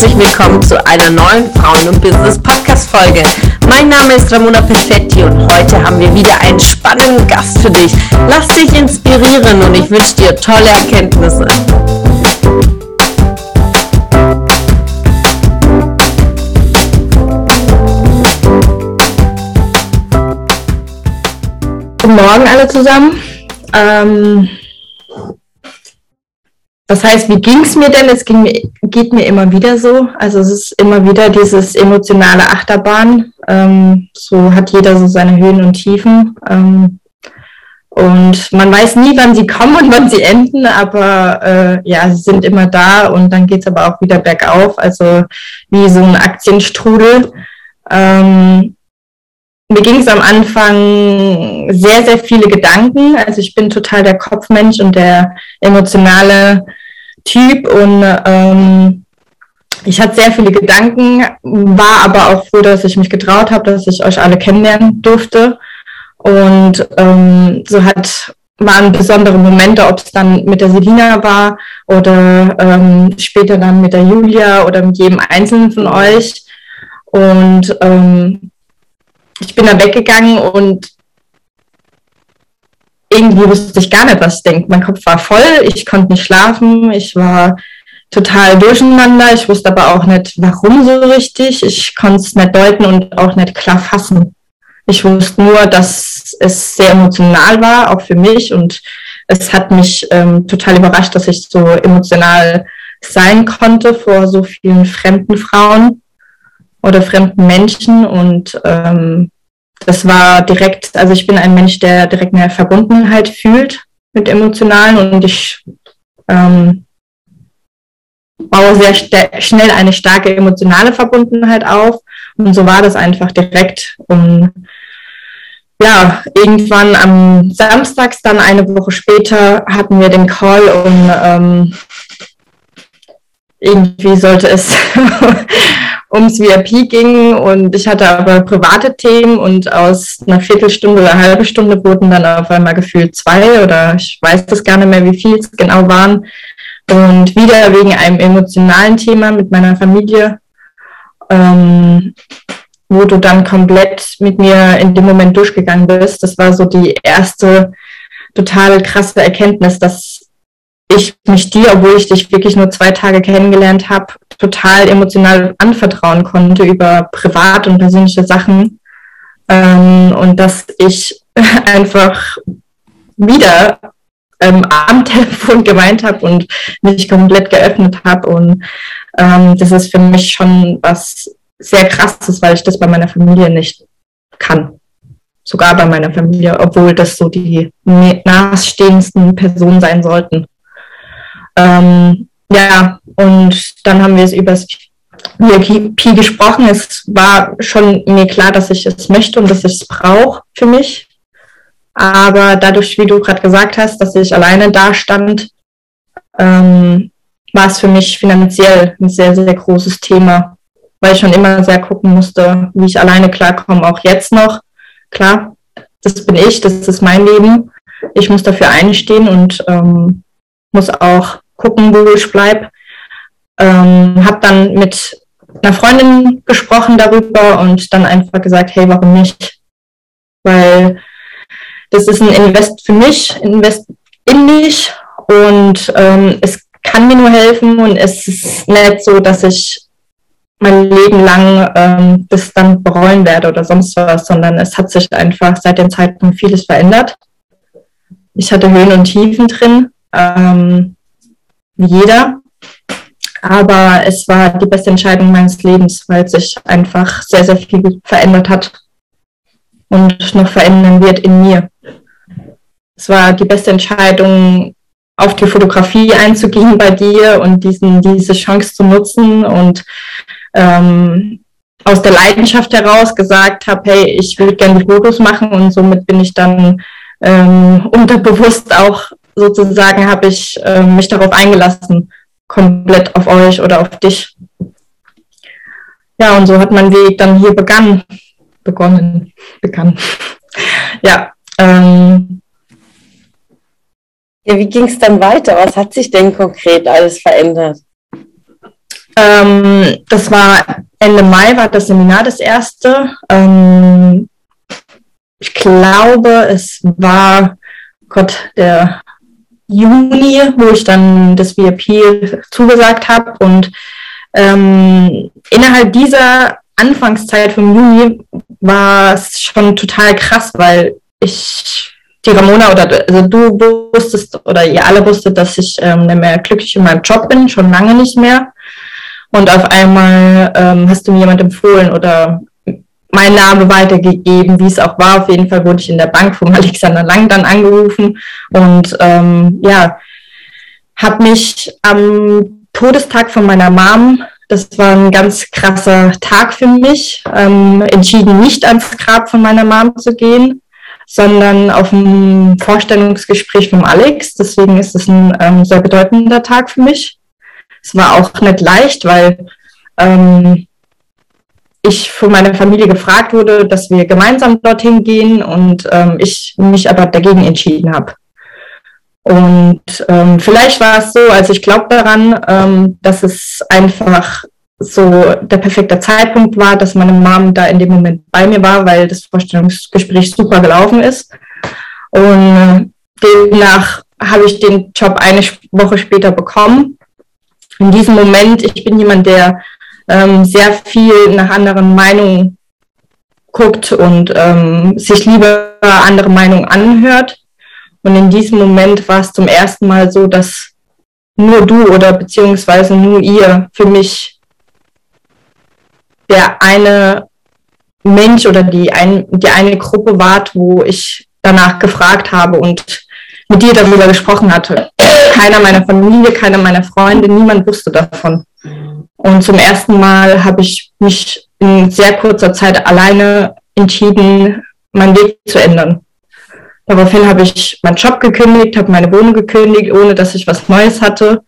herzlich willkommen zu einer neuen Frauen- und Business-Podcast-Folge. Mein Name ist Ramona Perfetti und heute haben wir wieder einen spannenden Gast für dich. Lass dich inspirieren und ich wünsche dir tolle Erkenntnisse. Guten Morgen alle zusammen. Ähm, das heißt, wie ging es mir denn? Es ging geht mir immer wieder so. Also es ist immer wieder dieses emotionale Achterbahn. Ähm, so hat jeder so seine Höhen und Tiefen. Ähm, und man weiß nie, wann sie kommen und wann sie enden, aber äh, ja, sie sind immer da und dann geht es aber auch wieder bergauf, also wie so ein Aktienstrudel. Ähm, mir ging es am Anfang sehr, sehr viele Gedanken. Also ich bin total der Kopfmensch und der emotionale Typ und ähm, ich hatte sehr viele Gedanken, war aber auch froh, dass ich mich getraut habe, dass ich euch alle kennenlernen durfte. Und ähm, so hat waren besondere Momente, ob es dann mit der Selina war oder ähm, später dann mit der Julia oder mit jedem Einzelnen von euch. Und ähm, ich bin da weggegangen und irgendwie wusste ich gar nicht, was ich denke. Mein Kopf war voll, ich konnte nicht schlafen, ich war total durcheinander. Ich wusste aber auch nicht, warum so richtig. Ich konnte es nicht deuten und auch nicht klar fassen. Ich wusste nur, dass es sehr emotional war, auch für mich. Und es hat mich ähm, total überrascht, dass ich so emotional sein konnte vor so vielen fremden Frauen oder fremden Menschen. Und ähm, das war direkt, also ich bin ein Mensch, der direkt eine Verbundenheit fühlt mit Emotionalen und ich ähm, baue sehr schnell eine starke emotionale Verbundenheit auf. Und so war das einfach direkt. Und ja, irgendwann am Samstags, dann eine Woche später, hatten wir den Call und ähm, irgendwie sollte es ums VIP ging und ich hatte aber private Themen und aus einer Viertelstunde oder halben Stunde wurden dann auf einmal gefühlt zwei oder ich weiß das gar nicht mehr, wie viel es genau waren. Und wieder wegen einem emotionalen Thema mit meiner Familie, ähm, wo du dann komplett mit mir in dem Moment durchgegangen bist. Das war so die erste total krasse Erkenntnis, dass ich mich dir, obwohl ich dich wirklich nur zwei Tage kennengelernt habe, total emotional anvertrauen konnte über privat und persönliche Sachen. Ähm, und dass ich einfach wieder ähm, am Telefon geweint habe und mich komplett geöffnet habe. Und ähm, das ist für mich schon was sehr krasses, weil ich das bei meiner Familie nicht kann. Sogar bei meiner Familie, obwohl das so die nahestehendsten Personen sein sollten. Ähm, ja, und dann haben wir es über das VIP gesprochen. Es war schon mir klar, dass ich es möchte und dass ich es brauche für mich. Aber dadurch, wie du gerade gesagt hast, dass ich alleine da stand, ähm, war es für mich finanziell ein sehr, sehr großes Thema, weil ich schon immer sehr gucken musste, wie ich alleine klarkomme, auch jetzt noch. Klar, das bin ich, das ist mein Leben. Ich muss dafür einstehen und ähm, muss auch gucken, wo ich bleibe. Ähm, habe dann mit einer Freundin gesprochen darüber und dann einfach gesagt, hey, warum nicht? Weil das ist ein Invest für mich, Invest in mich und ähm, es kann mir nur helfen und es ist nicht so, dass ich mein Leben lang ähm, das dann bereuen werde oder sonst was, sondern es hat sich einfach seit dem Zeitpunkt vieles verändert. Ich hatte Höhen und Tiefen drin. Ähm, wie jeder. Aber es war die beste Entscheidung meines Lebens, weil sich einfach sehr, sehr viel verändert hat und noch verändern wird in mir. Es war die beste Entscheidung, auf die Fotografie einzugehen bei dir und diesen, diese Chance zu nutzen und ähm, aus der Leidenschaft heraus gesagt habe, hey, ich will gerne Fotos machen und somit bin ich dann ähm, unterbewusst auch sozusagen habe ich äh, mich darauf eingelassen, komplett auf euch oder auf dich. Ja, und so hat mein Weg dann hier begann, begonnen, begann. ja, ähm, ja, wie ging es dann weiter? Was hat sich denn konkret alles verändert? Ähm, das war Ende Mai, war das Seminar das erste. Ähm, ich glaube, es war, Gott, der Juni, wo ich dann das VIP zugesagt habe. Und ähm, innerhalb dieser Anfangszeit vom Juni war es schon total krass, weil ich die Ramona oder also du wusstest oder ihr alle wusstet, dass ich ähm, nicht mehr glücklich in meinem Job bin, schon lange nicht mehr. Und auf einmal ähm, hast du mir jemand empfohlen oder mein Name weitergegeben, wie es auch war. Auf jeden Fall wurde ich in der Bank vom Alexander Lang dann angerufen und ähm, ja, habe mich am Todestag von meiner Mom, das war ein ganz krasser Tag für mich, ähm, entschieden, nicht ans Grab von meiner Mom zu gehen, sondern auf ein Vorstellungsgespräch vom Alex. Deswegen ist es ein ähm, sehr bedeutender Tag für mich. Es war auch nicht leicht, weil ähm, ich von meiner Familie gefragt wurde, dass wir gemeinsam dorthin gehen und ähm, ich mich aber dagegen entschieden habe. Und ähm, vielleicht war es so, also ich glaube daran, ähm, dass es einfach so der perfekte Zeitpunkt war, dass meine Mom da in dem Moment bei mir war, weil das Vorstellungsgespräch super gelaufen ist. Und demnach habe ich den Job eine Woche später bekommen. In diesem Moment, ich bin jemand, der ähm, sehr viel nach anderen Meinungen guckt und ähm, sich lieber andere Meinungen anhört. Und in diesem Moment war es zum ersten Mal so, dass nur du oder beziehungsweise nur ihr für mich der eine Mensch oder die, ein, die eine Gruppe wart, wo ich danach gefragt habe und mit dir darüber gesprochen hatte. Keiner meiner Familie, keiner meiner Freunde, niemand wusste davon. Und zum ersten Mal habe ich mich in sehr kurzer Zeit alleine entschieden, meinen Weg zu ändern. Daraufhin habe ich meinen Job gekündigt, habe meine Wohnung gekündigt, ohne dass ich was Neues hatte.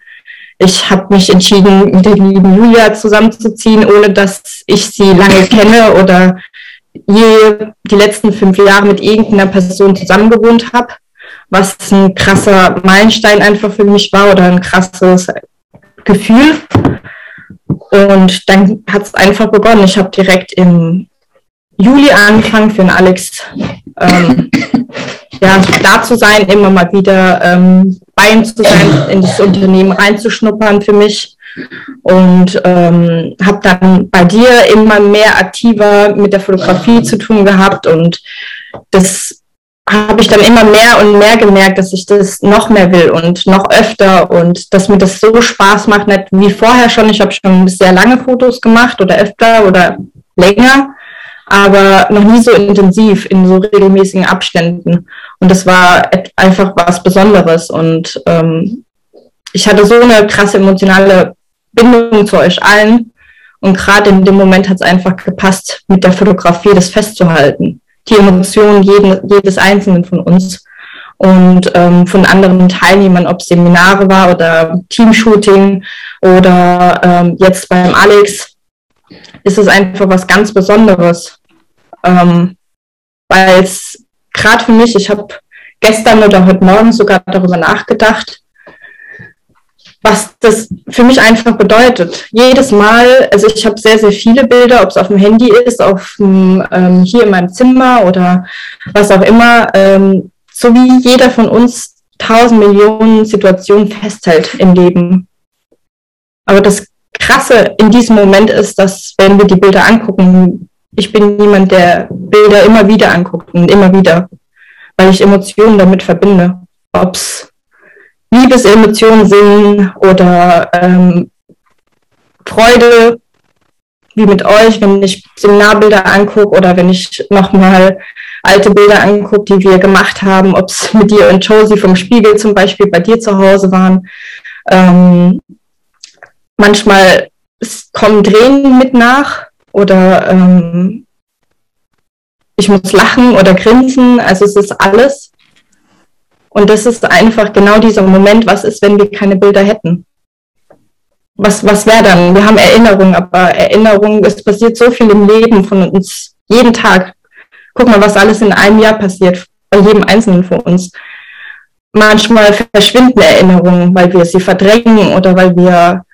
Ich habe mich entschieden, mit der lieben Julia zusammenzuziehen, ohne dass ich sie lange kenne oder je die letzten fünf Jahre mit irgendeiner Person zusammengewohnt habe, was ein krasser Meilenstein einfach für mich war oder ein krasses Gefühl. Und dann hat es einfach begonnen. Ich habe direkt im Juli angefangen für den Alex ähm, ja, da zu sein, immer mal wieder ähm, bei ihm zu sein, in das Unternehmen reinzuschnuppern für mich. Und ähm, habe dann bei dir immer mehr aktiver mit der Fotografie zu tun gehabt. Und das habe ich dann immer mehr und mehr gemerkt, dass ich das noch mehr will und noch öfter und dass mir das so Spaß macht, nicht wie vorher schon. Ich habe schon sehr lange Fotos gemacht oder öfter oder länger, aber noch nie so intensiv in so regelmäßigen Abständen. Und das war einfach was Besonderes und ähm, ich hatte so eine krasse emotionale Bindung zu euch allen und gerade in dem Moment hat es einfach gepasst, mit der Fotografie das festzuhalten die Emotionen jeden, jedes Einzelnen von uns und ähm, von anderen Teilnehmern, ob Seminare war oder Teamshooting oder ähm, jetzt beim Alex, ist es einfach was ganz Besonderes. Ähm, Weil es gerade für mich, ich habe gestern oder heute Morgen sogar darüber nachgedacht, was das für mich einfach bedeutet. Jedes Mal, also ich habe sehr, sehr viele Bilder, ob es auf dem Handy ist, auf dem, ähm, hier in meinem Zimmer oder was auch immer, ähm, so wie jeder von uns tausend Millionen Situationen festhält im Leben. Aber das Krasse in diesem Moment ist, dass wenn wir die Bilder angucken, ich bin jemand, der Bilder immer wieder anguckt und immer wieder, weil ich Emotionen damit verbinde. Ob es Liebesemotionen sind oder ähm, Freude, wie mit euch, wenn ich Seminarbilder angucke oder wenn ich nochmal alte Bilder angucke, die wir gemacht haben, ob es mit dir und Josie vom Spiegel zum Beispiel bei dir zu Hause waren. Ähm, manchmal kommen Tränen mit nach oder ähm, ich muss lachen oder grinsen. Also es ist alles. Und das ist einfach genau dieser Moment, was ist, wenn wir keine Bilder hätten? Was, was wäre dann? Wir haben Erinnerungen, aber Erinnerungen, es passiert so viel im Leben von uns, jeden Tag. Guck mal, was alles in einem Jahr passiert, bei jedem Einzelnen von uns. Manchmal verschwinden Erinnerungen, weil wir sie verdrängen oder weil wir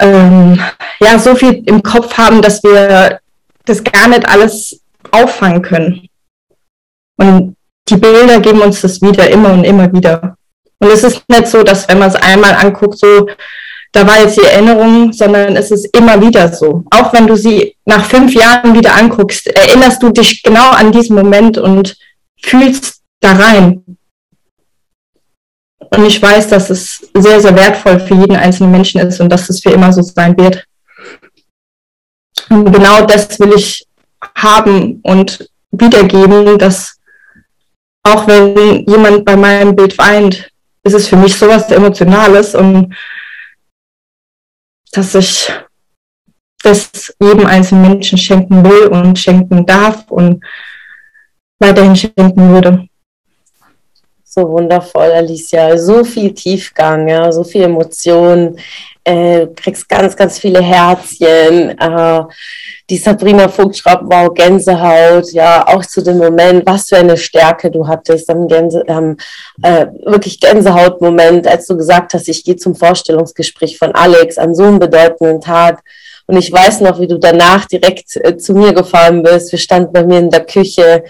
ähm, ja, so viel im Kopf haben, dass wir das gar nicht alles auffangen können. Und die Bilder geben uns das wieder, immer und immer wieder. Und es ist nicht so, dass wenn man es einmal anguckt, so, da war jetzt die Erinnerung, sondern es ist immer wieder so. Auch wenn du sie nach fünf Jahren wieder anguckst, erinnerst du dich genau an diesen Moment und fühlst da rein. Und ich weiß, dass es sehr, sehr wertvoll für jeden einzelnen Menschen ist und dass es für immer so sein wird. Und genau das will ich haben und wiedergeben, dass auch wenn jemand bei meinem Bild weint, ist es für mich sowas Emotionales und dass ich das jedem einzelnen Menschen schenken will und schenken darf und weiterhin schenken würde. So wundervoll, Alicia. So viel Tiefgang, ja, so viel Emotionen. Äh, kriegst ganz, ganz viele Herzchen. Äh, die Sabrina Vogt wow, Gänsehaut, ja, auch zu dem Moment, was für eine Stärke du hattest, am Gänse, ähm, äh, wirklich Gänsehaut-Moment, als du gesagt hast, ich gehe zum Vorstellungsgespräch von Alex an so einem bedeutenden Tag. Und ich weiß noch, wie du danach direkt äh, zu mir gefahren bist. Wir standen bei mir in der Küche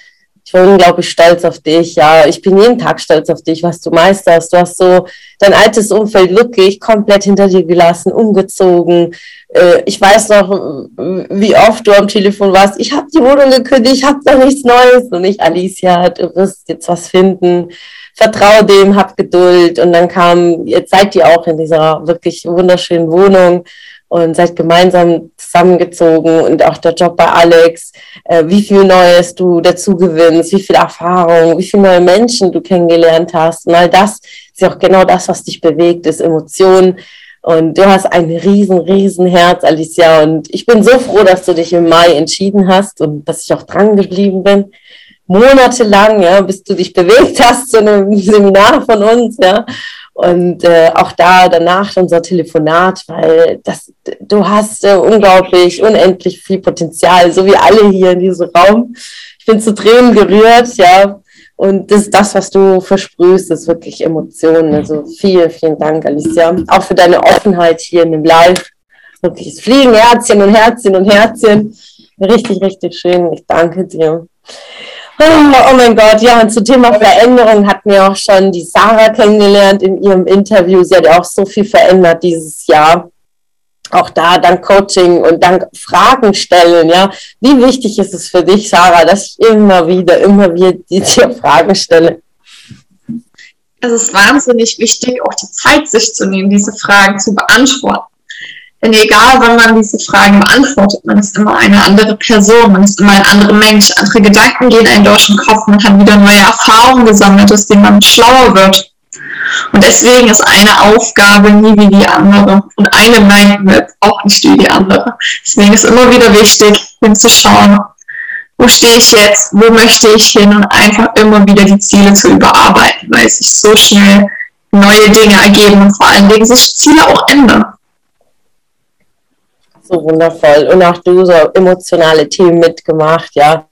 ich bin unglaublich stolz auf dich. Ja, ich bin jeden Tag stolz auf dich, was du meisterst. Du hast so dein altes Umfeld wirklich komplett hinter dir gelassen, umgezogen. Äh, ich weiß noch, wie oft du am Telefon warst. Ich habe die Wohnung gekündigt, ich habe da nichts Neues. Und ich, Alicia, du wirst jetzt was finden. Vertrau dem, hab Geduld. Und dann kam, jetzt seid ihr auch in dieser wirklich wunderschönen Wohnung und seid gemeinsam zusammengezogen und auch der Job bei Alex, äh, wie viel Neues du dazu gewinnst, wie viel Erfahrung, wie viele neue Menschen du kennengelernt hast. Und all das ist ja auch genau das, was dich bewegt, ist Emotionen. Und du hast ein riesen, riesen Herz, Alicia. Und ich bin so froh, dass du dich im Mai entschieden hast und dass ich auch dran geblieben bin. Monatelang, ja, bis du dich bewegt hast zu einem Seminar von uns, ja. Und äh, auch da danach unser Telefonat, weil das, du hast äh, unglaublich, unendlich viel Potenzial, so wie alle hier in diesem Raum. Ich bin zu Tränen gerührt, ja. Und das das, was du versprühst, ist wirklich Emotionen. Also vielen, vielen Dank, Alicia. Auch für deine Offenheit hier in dem Live. Wirklich, es fliegen Herzchen und Herzchen und Herzchen. Richtig, richtig schön. Ich danke dir. Oh, oh mein Gott, ja, und zum Thema Veränderung hatten wir auch schon die Sarah kennengelernt in ihrem Interview. Sie hat ja auch so viel verändert dieses Jahr. Auch da dank Coaching und dank Fragen stellen, ja. Wie wichtig ist es für dich, Sarah, dass ich immer wieder, immer wieder dir Fragen stelle? Es ist wahnsinnig wichtig, auch die Zeit sich zu nehmen, diese Fragen zu beantworten. Denn egal, wann man diese Fragen beantwortet, man ist immer eine andere Person, man ist immer ein anderer Mensch. Andere Gedanken gehen einem durch den Kopf, man hat wieder neue Erfahrungen gesammelt, aus denen man schlauer wird. Und deswegen ist eine Aufgabe nie wie die andere. Und eine Mindmap auch nicht wie die andere. Deswegen ist immer wieder wichtig, hinzuschauen, wo stehe ich jetzt, wo möchte ich hin und einfach immer wieder die Ziele zu überarbeiten, weil sich so schnell neue Dinge ergeben und vor allen Dingen sich Ziele auch ändern so wundervoll. Und auch du so emotionale Themen mitgemacht, ja.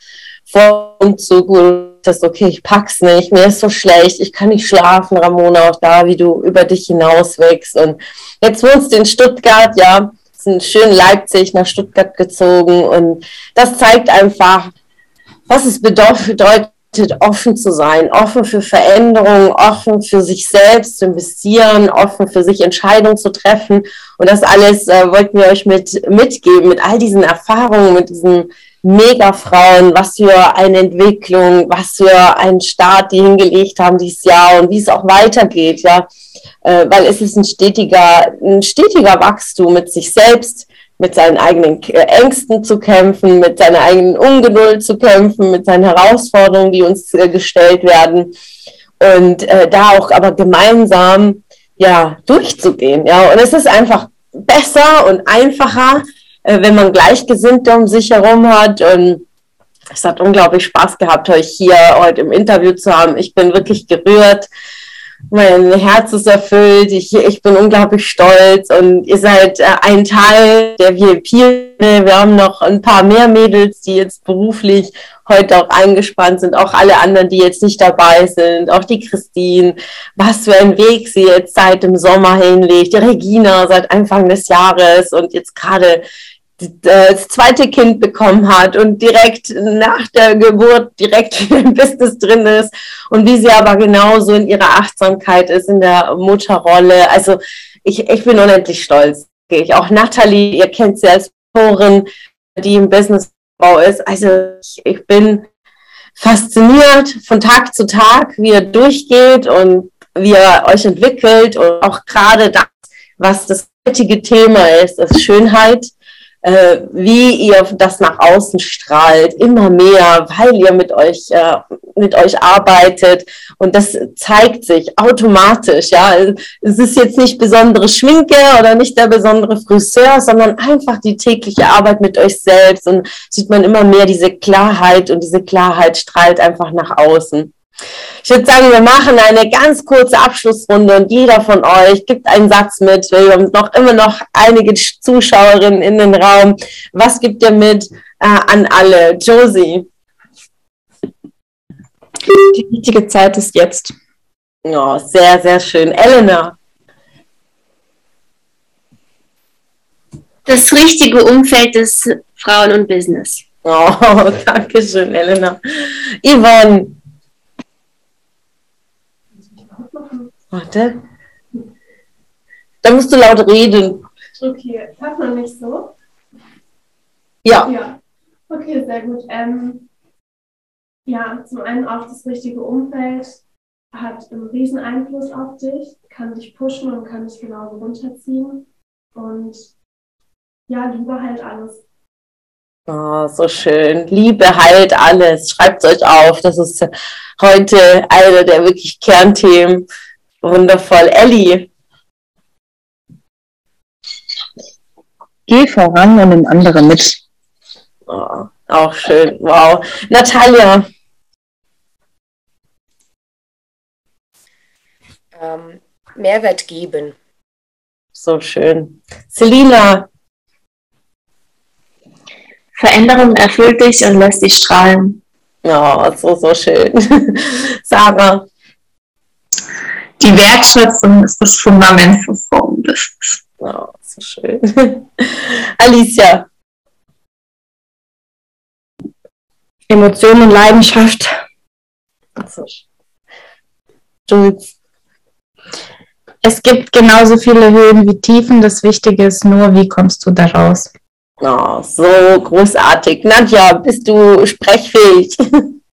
Vor und so gut, dass okay, ich pack's nicht, mir ist so schlecht, ich kann nicht schlafen, Ramona, auch da, wie du über dich hinaus wächst. Und jetzt wohnst du in Stuttgart, ja, sind schön Leipzig nach Stuttgart gezogen und das zeigt einfach, was es bedeutet, offen zu sein, offen für Veränderungen, offen für sich selbst zu investieren, offen für sich Entscheidungen zu treffen. Und das alles äh, wollten wir euch mit, mitgeben, mit all diesen Erfahrungen, mit diesen Megafrauen, was für eine Entwicklung, was für einen Start die hingelegt haben dieses Jahr und wie es auch weitergeht, ja. Äh, weil es ist ein stetiger, ein stetiger Wachstum mit sich selbst, mit seinen eigenen äh, Ängsten zu kämpfen, mit seiner eigenen Ungeduld zu kämpfen, mit seinen Herausforderungen, die uns äh, gestellt werden. Und äh, da auch aber gemeinsam ja durchzugehen. Ja, und es ist einfach besser und einfacher, äh, wenn man Gleichgesinnte um sich herum hat. Und es hat unglaublich Spaß gehabt, euch hier heute im Interview zu haben. Ich bin wirklich gerührt mein Herz ist erfüllt, ich, ich bin unglaublich stolz und ihr seid äh, ein Teil der VIP. Wir haben noch ein paar mehr Mädels, die jetzt beruflich heute auch eingespannt sind, auch alle anderen, die jetzt nicht dabei sind, auch die Christine, was für ein Weg sie jetzt seit dem Sommer hinlegt, die Regina seit Anfang des Jahres und jetzt gerade das zweite Kind bekommen hat und direkt nach der Geburt direkt im Business drin ist und wie sie aber genauso in ihrer Achtsamkeit ist, in der Mutterrolle. Also ich, ich bin unendlich stolz. Ich auch Nathalie, ihr kennt sie als Autorin, die im Businessbau ist. Also ich, ich bin fasziniert von Tag zu Tag, wie ihr durchgeht und wie ihr euch entwickelt und auch gerade das, was das heutige Thema ist, ist Schönheit äh, wie ihr das nach außen strahlt, immer mehr, weil ihr mit euch, äh, mit euch arbeitet. Und das zeigt sich automatisch. Ja, es ist jetzt nicht besondere Schminke oder nicht der besondere Friseur, sondern einfach die tägliche Arbeit mit euch selbst. Und sieht man immer mehr diese Klarheit und diese Klarheit strahlt einfach nach außen. Ich würde sagen, wir machen eine ganz kurze Abschlussrunde und jeder von euch gibt einen Satz mit. Wir haben noch immer noch einige Zuschauerinnen in den Raum. Was gibt ihr mit äh, an alle? Josie. Die richtige Zeit ist jetzt. Oh, sehr, sehr schön. Elena. Das richtige Umfeld des Frauen und Business. Oh, danke schön, Elena. Yvonne. Warte. Da musst du laut reden. Okay, hört man mich so? Ja. Ja. Okay, sehr gut. Ähm, ja, zum einen auch das richtige Umfeld hat einen riesen Einfluss auf dich, kann dich pushen und kann dich genauso runterziehen. Und ja, Liebe halt alles. Oh, so schön. Liebe heilt alles. Schreibt es euch auf. Das ist heute eine der wirklich Kernthemen Wundervoll. Elli. Geh voran und nimm andere mit. Oh, auch schön. Wow. Natalia. Ähm, Mehrwert geben. So schön. Selina. Veränderung erfüllt dich und lässt dich strahlen. Oh, so, so schön. Sarah. Die Wertschätzung ist das Fundament für Frauenbusiness. Oh, so schön. Alicia. Emotionen und Leidenschaft. So Jules. Es gibt genauso viele Höhen wie Tiefen. Das Wichtige ist nur, wie kommst du da raus? Oh, so großartig. Nadja, bist du sprechfähig?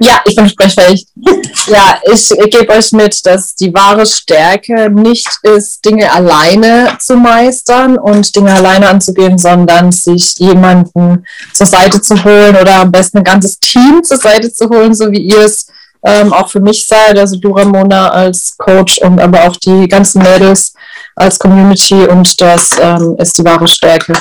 Ja, ich bin sprechfähig. Ja, ich gebe euch mit, dass die wahre Stärke nicht ist, Dinge alleine zu meistern und Dinge alleine anzugehen, sondern sich jemanden zur Seite zu holen oder am besten ein ganzes Team zur Seite zu holen, so wie ihr es ähm, auch für mich seid, also du Ramona als Coach und aber auch die ganzen Mädels als Community und das ähm, ist die wahre Stärke.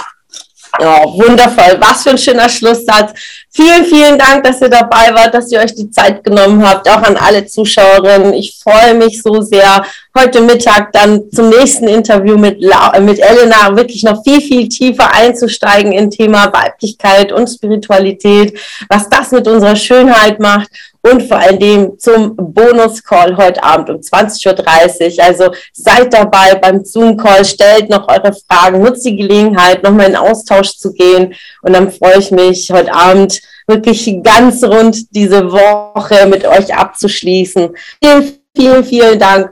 Ja, wundervoll. Was für ein schöner Schlusssatz. Vielen, vielen Dank, dass ihr dabei wart, dass ihr euch die Zeit genommen habt. Auch an alle Zuschauerinnen. Ich freue mich so sehr, heute Mittag dann zum nächsten Interview mit, La mit Elena wirklich noch viel, viel tiefer einzusteigen in Thema Weiblichkeit und Spiritualität, was das mit unserer Schönheit macht und vor allem zum Bonus-Call heute Abend um 20.30 Uhr. Also seid dabei beim Zoom-Call, stellt noch eure Fragen, nutzt die Gelegenheit, nochmal in Austausch zu gehen. Und dann freue ich mich, heute Abend wirklich ganz rund diese Woche mit euch abzuschließen. Vielen, vielen, vielen Dank.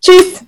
Tschüss.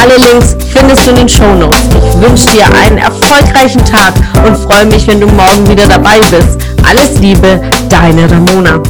Alle Links findest du in den Show Notes. Ich wünsche dir einen erfolgreichen Tag und freue mich, wenn du morgen wieder dabei bist. Alles Liebe, deine Ramona.